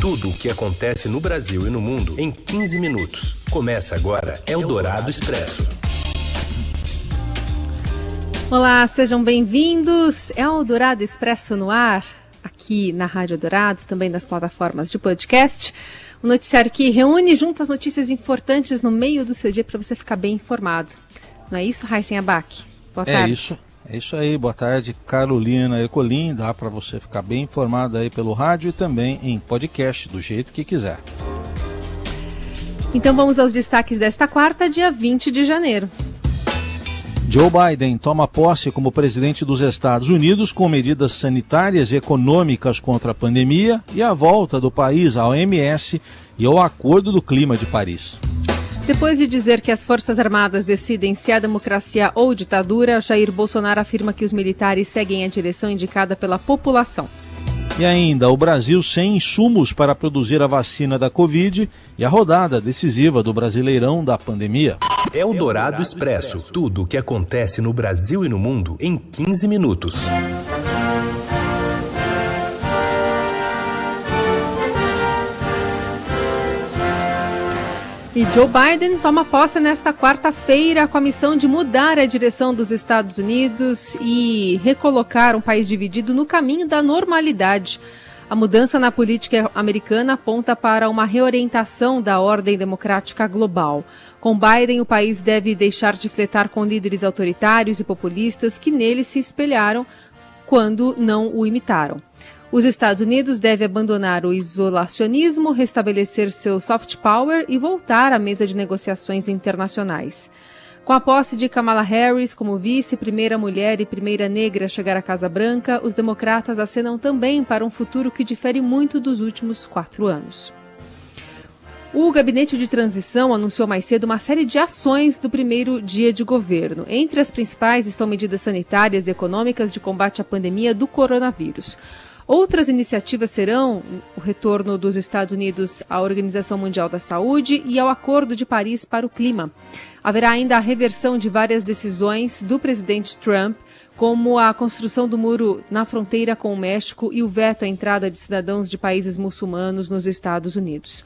Tudo o que acontece no Brasil e no mundo em 15 minutos. Começa agora Eldorado Expresso. Olá, sejam bem-vindos. Eldorado Expresso no ar, aqui na Rádio Dourado, também nas plataformas de podcast. Um noticiário que reúne junto as notícias importantes no meio do seu dia para você ficar bem informado. Não é isso, Raíssen Abac? Boa é tarde. É isso. É isso aí, boa tarde, Carolina Ercolim. Dá para você ficar bem informado aí pelo rádio e também em podcast, do jeito que quiser. Então vamos aos destaques desta quarta, dia 20 de janeiro. Joe Biden toma posse como presidente dos Estados Unidos com medidas sanitárias e econômicas contra a pandemia e a volta do país à OMS e ao Acordo do Clima de Paris. Depois de dizer que as Forças Armadas decidem se há democracia ou ditadura, Jair Bolsonaro afirma que os militares seguem a direção indicada pela população. E ainda, o Brasil sem insumos para produzir a vacina da Covid e a rodada decisiva do Brasileirão da pandemia. É o Dourado Expresso. Tudo o que acontece no Brasil e no mundo em 15 minutos. E Joe Biden toma posse nesta quarta-feira com a missão de mudar a direção dos Estados Unidos e recolocar um país dividido no caminho da normalidade. A mudança na política americana aponta para uma reorientação da ordem democrática global. Com Biden, o país deve deixar de fletar com líderes autoritários e populistas que nele se espelharam quando não o imitaram. Os Estados Unidos devem abandonar o isolacionismo, restabelecer seu soft power e voltar à mesa de negociações internacionais. Com a posse de Kamala Harris como vice, primeira mulher e primeira negra a chegar à Casa Branca, os democratas acenam também para um futuro que difere muito dos últimos quatro anos. O gabinete de transição anunciou mais cedo uma série de ações do primeiro dia de governo. Entre as principais estão medidas sanitárias e econômicas de combate à pandemia do coronavírus. Outras iniciativas serão o retorno dos Estados Unidos à Organização Mundial da Saúde e ao Acordo de Paris para o Clima. Haverá ainda a reversão de várias decisões do presidente Trump, como a construção do muro na fronteira com o México e o veto à entrada de cidadãos de países muçulmanos nos Estados Unidos.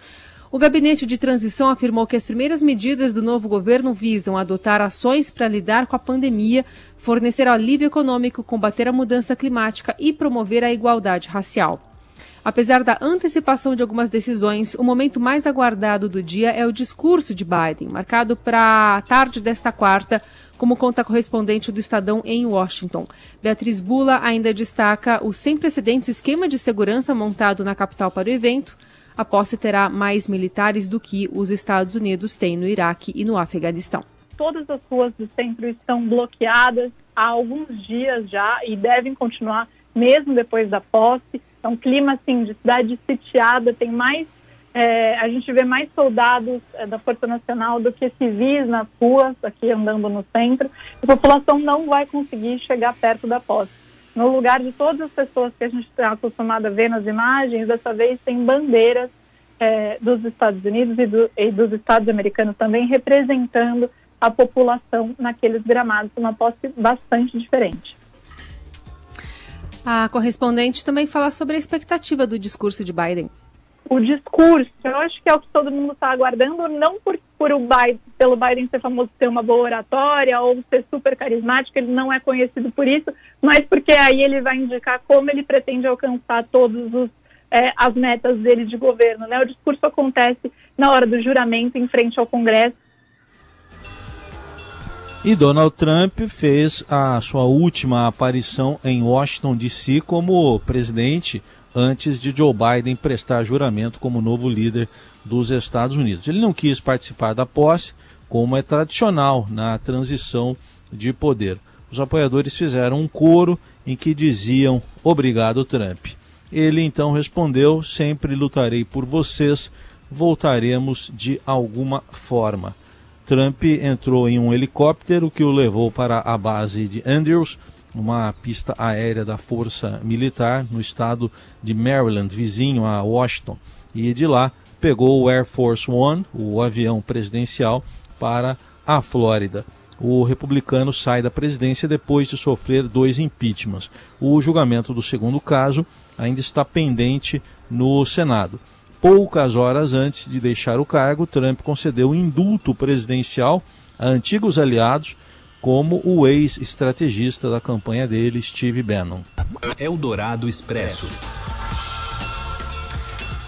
O gabinete de transição afirmou que as primeiras medidas do novo governo visam adotar ações para lidar com a pandemia, fornecer alívio econômico, combater a mudança climática e promover a igualdade racial. Apesar da antecipação de algumas decisões, o momento mais aguardado do dia é o discurso de Biden, marcado para a tarde desta quarta, como conta a correspondente do Estadão em Washington. Beatriz Bula ainda destaca o sem precedentes esquema de segurança montado na capital para o evento, a posse terá mais militares do que os Estados Unidos têm no Iraque e no Afeganistão. Todas as ruas do centro estão bloqueadas há alguns dias já e devem continuar mesmo depois da posse. É um clima assim de cidade sitiada, tem mais é, a gente vê mais soldados é, da Força Nacional do que civis nas ruas, aqui andando no centro. A população não vai conseguir chegar perto da posse no lugar de todas as pessoas que a gente está acostumado a ver nas imagens, dessa vez tem bandeiras é, dos Estados Unidos e, do, e, dos Estados americanos também representando a população naqueles gramados, uma posse bastante diferente. A correspondente também fala sobre a expectativa do discurso de Biden o discurso. Eu acho que é o que todo mundo está aguardando, não por, por o Biden, pelo Biden ser famoso ter uma boa oratória ou ser super carismático, ele não é conhecido por isso, mas porque aí ele vai indicar como ele pretende alcançar todos os é, as metas dele de governo. Né? O discurso acontece na hora do juramento em frente ao Congresso. E Donald Trump fez a sua última aparição em Washington DC como presidente antes de Joe Biden prestar juramento como novo líder dos Estados Unidos. Ele não quis participar da posse, como é tradicional na transição de poder. Os apoiadores fizeram um coro em que diziam obrigado, Trump. Ele então respondeu: sempre lutarei por vocês, voltaremos de alguma forma. Trump entrou em um helicóptero que o levou para a base de Andrews, uma pista aérea da Força Militar no estado de Maryland, vizinho a Washington, e de lá pegou o Air Force One, o avião presidencial, para a Flórida. O republicano sai da presidência depois de sofrer dois impeachments. O julgamento do segundo caso ainda está pendente no Senado. Poucas horas antes de deixar o cargo, Trump concedeu indulto presidencial a antigos aliados, como o ex-estrategista da campanha dele, Steve Bannon. Eldorado Expresso.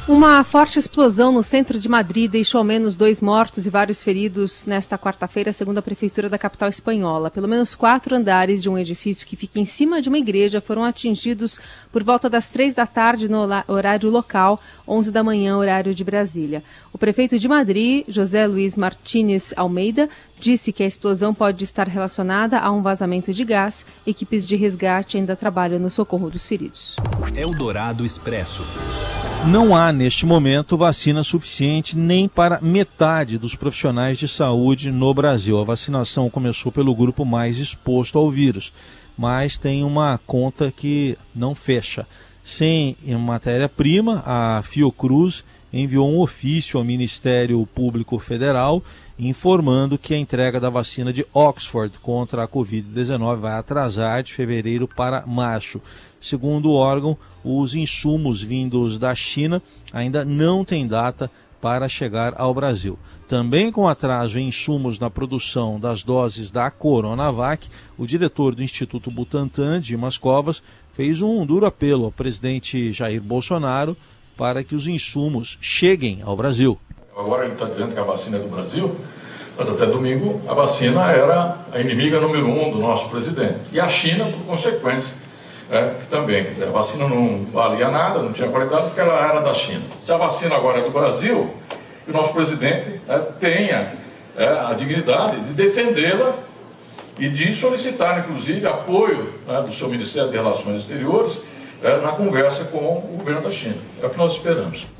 Uma forte explosão no centro de Madrid deixou ao menos dois mortos e vários feridos nesta quarta-feira, segundo a prefeitura da capital espanhola. Pelo menos quatro andares de um edifício que fica em cima de uma igreja foram atingidos por volta das três da tarde no horário local, onze da manhã, horário de Brasília. O prefeito de Madrid, José Luiz Martínez Almeida, disse que a explosão pode estar relacionada a um vazamento de gás. Equipes de resgate ainda trabalham no socorro dos feridos. Eldorado Expresso. Não há, neste momento, vacina suficiente nem para metade dos profissionais de saúde no Brasil. A vacinação começou pelo grupo mais exposto ao vírus, mas tem uma conta que não fecha. Sem matéria-prima, a Fiocruz enviou um ofício ao Ministério Público Federal informando que a entrega da vacina de Oxford contra a Covid-19 vai atrasar de fevereiro para março. Segundo o órgão, os insumos vindos da China ainda não têm data para chegar ao Brasil. Também com atraso em insumos na produção das doses da Coronavac, o diretor do Instituto Butantan, Dimas Covas, fez um duro apelo ao presidente Jair Bolsonaro para que os insumos cheguem ao Brasil. Agora ele está dizendo que a vacina é do Brasil, mas até domingo a vacina era a inimiga número um do nosso presidente. E a China, por consequência, é, também, quer dizer, a vacina não valia nada, não tinha qualidade, porque ela era da China. Se a vacina agora é do Brasil, o nosso presidente é, tenha é, a dignidade de defendê-la e de solicitar, inclusive, apoio né, do seu Ministério de Relações Exteriores é, na conversa com o governo da China. É o que nós esperamos.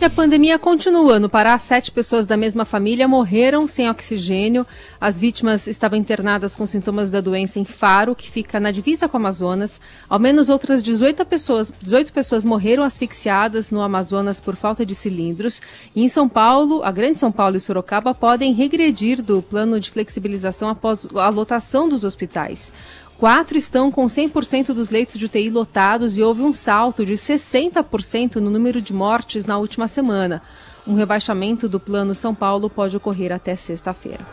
E a pandemia continua. No Pará, sete pessoas da mesma família morreram sem oxigênio. As vítimas estavam internadas com sintomas da doença em Faro, que fica na divisa com o Amazonas. Ao menos outras 18 pessoas, 18 pessoas morreram asfixiadas no Amazonas por falta de cilindros. E em São Paulo, a Grande São Paulo e Sorocaba podem regredir do plano de flexibilização após a lotação dos hospitais. Quatro estão com 100% dos leitos de UTI lotados e houve um salto de 60% no número de mortes na última semana. Um rebaixamento do Plano São Paulo pode ocorrer até sexta-feira.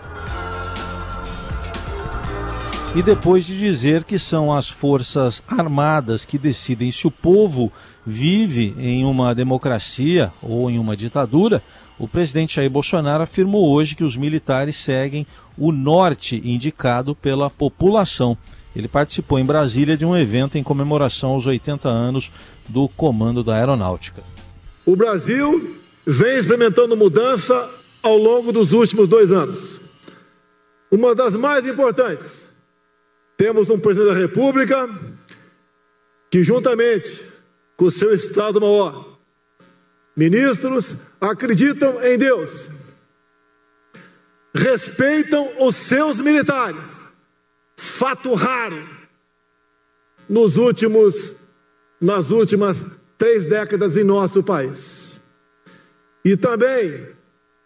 E depois de dizer que são as Forças Armadas que decidem se o povo vive em uma democracia ou em uma ditadura, o presidente Jair Bolsonaro afirmou hoje que os militares seguem o norte indicado pela população. Ele participou em Brasília de um evento em comemoração aos 80 anos do Comando da Aeronáutica. O Brasil vem experimentando mudança ao longo dos últimos dois anos. Uma das mais importantes, temos um presidente da República que, juntamente com o seu Estado-Maior, ministros acreditam em Deus, respeitam os seus militares fato raro nos últimos, nas últimas três décadas em nosso país. E também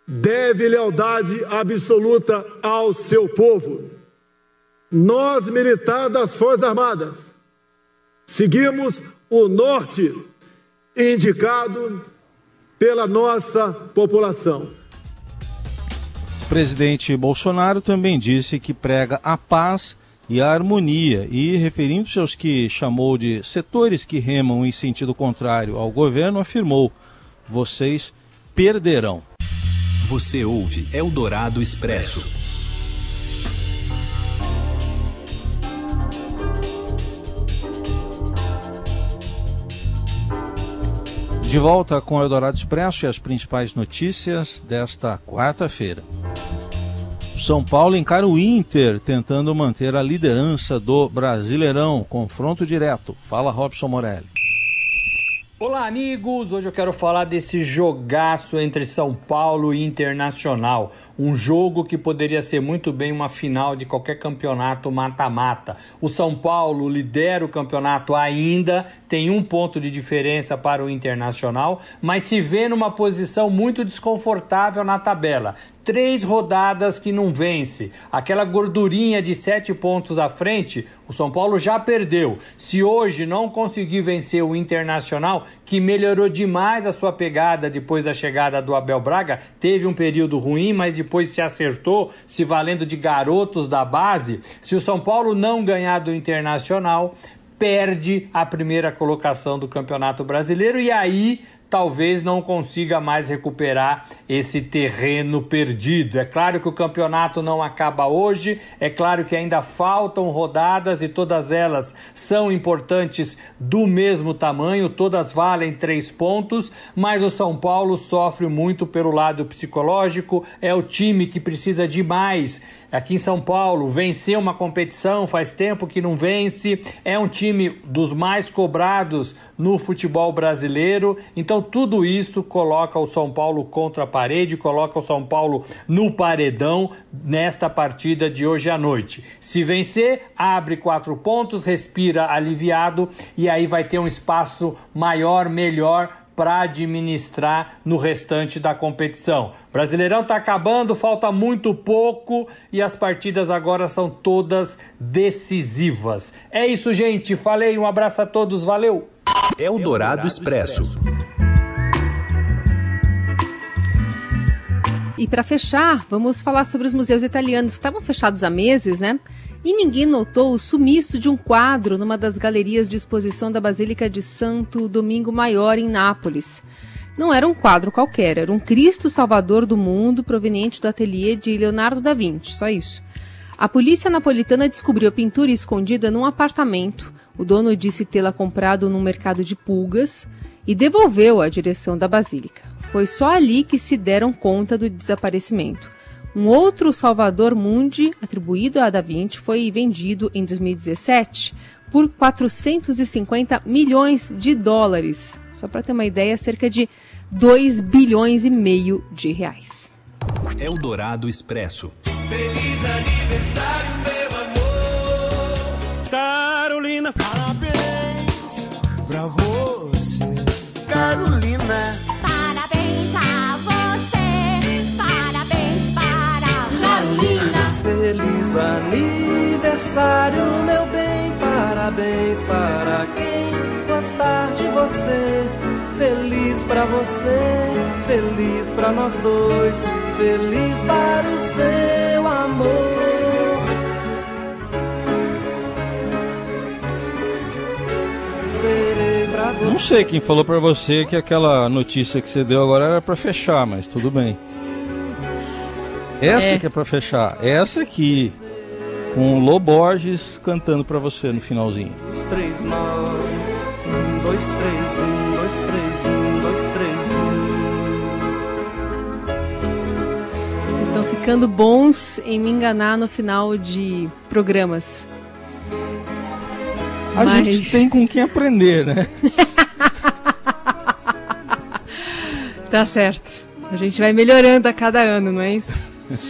deve lealdade absoluta ao seu povo. Nós, militares das Forças Armadas, seguimos o norte indicado pela nossa população presidente Bolsonaro também disse que prega a paz e a harmonia, e referindo-se aos que chamou de setores que remam em sentido contrário ao governo, afirmou: vocês perderão. Você ouve Eldorado Expresso. De volta com o Eldorado Expresso e as principais notícias desta quarta-feira. São Paulo encara o Inter tentando manter a liderança do Brasileirão. Confronto direto. Fala Robson Morelli. Olá, amigos! Hoje eu quero falar desse jogaço entre São Paulo e Internacional. Um jogo que poderia ser muito bem uma final de qualquer campeonato mata-mata. O São Paulo lidera o campeonato ainda, tem um ponto de diferença para o Internacional, mas se vê numa posição muito desconfortável na tabela três rodadas que não vence. Aquela gordurinha de sete pontos à frente, o São Paulo já perdeu. Se hoje não conseguir vencer o Internacional, que melhorou demais a sua pegada depois da chegada do Abel Braga, teve um período ruim, mas depois se acertou, se valendo de garotos da base. Se o São Paulo não ganhar do Internacional, perde a primeira colocação do Campeonato Brasileiro e aí talvez não consiga mais recuperar esse terreno perdido. É claro que o campeonato não acaba hoje, é claro que ainda faltam rodadas e todas elas são importantes do mesmo tamanho, todas valem três pontos, mas o São Paulo sofre muito pelo lado psicológico, é o time que precisa de mais aqui em São Paulo, venceu uma competição, faz tempo que não vence, é um time dos mais cobrados no futebol brasileiro. Então, tudo isso coloca o São Paulo contra a parede, coloca o São Paulo no paredão nesta partida de hoje à noite. Se vencer, abre quatro pontos, respira aliviado e aí vai ter um espaço maior, melhor para administrar no restante da competição. Brasileirão está acabando, falta muito pouco e as partidas agora são todas decisivas. É isso, gente. Falei, um abraço a todos, valeu. É o Dourado Expresso. E para fechar, vamos falar sobre os museus italianos que estavam fechados há meses, né? E ninguém notou o sumiço de um quadro numa das galerias de exposição da Basílica de Santo Domingo Maior, em Nápoles. Não era um quadro qualquer, era um Cristo Salvador do Mundo proveniente do ateliê de Leonardo da Vinci, só isso. A polícia napolitana descobriu a pintura escondida num apartamento. O dono disse tê-la comprado num mercado de pulgas e devolveu à direção da Basílica. Foi só ali que se deram conta do desaparecimento. Um outro Salvador Mundi, atribuído a Da Vinci, foi vendido em 2017 por 450 milhões de dólares. Só para ter uma ideia, cerca de 2 bilhões e meio de reais. Eldorado Expresso. Feliz aniversário, meu parabéns para quem gostar de você. Feliz pra você, feliz pra nós dois, feliz para o seu amor. Não sei quem falou pra você que aquela notícia que você deu agora era pra fechar, mas tudo bem. Essa É. que é pra fechar. Essa aqui, com o Lô Borges cantando pra você no finalzinho. Os três nós, um, dois, três, um, dois, três, um, dois, três, um. Vocês estão ficando bons em me enganar no final de programas. A Mas- gente tem com quem aprender, né? Tá certo. A gente vai melhorando a cada ano, não é isso?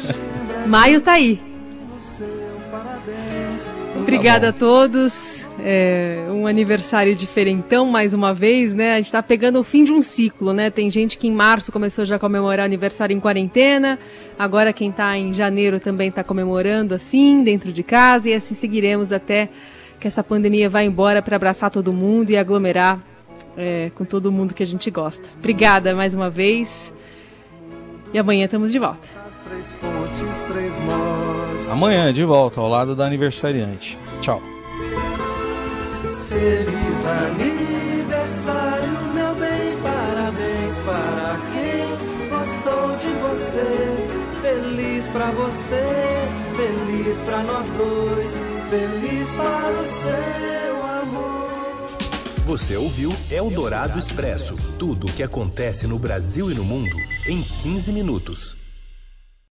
Maio tá aí. Obrigada a todos. É um aniversário diferentão, mais uma vez, né? A gente tá pegando o fim de um ciclo, né? Tem gente que em março começou já a comemorar aniversário em quarentena. Agora quem tá em janeiro também tá comemorando assim, dentro de casa. E assim seguiremos até que essa pandemia vá embora para abraçar todo mundo e aglomerar é, com todo mundo que a gente gosta. Obrigada mais uma vez. E amanhã estamos de volta. Amanhã, de volta, ao lado da aniversariante. Tchau. Feliz aniversário, meu bem, parabéns para quem gostou de você. Feliz pra você, feliz pra nós dois, feliz para o seu amor. Você ouviu Eldorado Expresso tudo o que acontece no Brasil e no mundo em 15 minutos.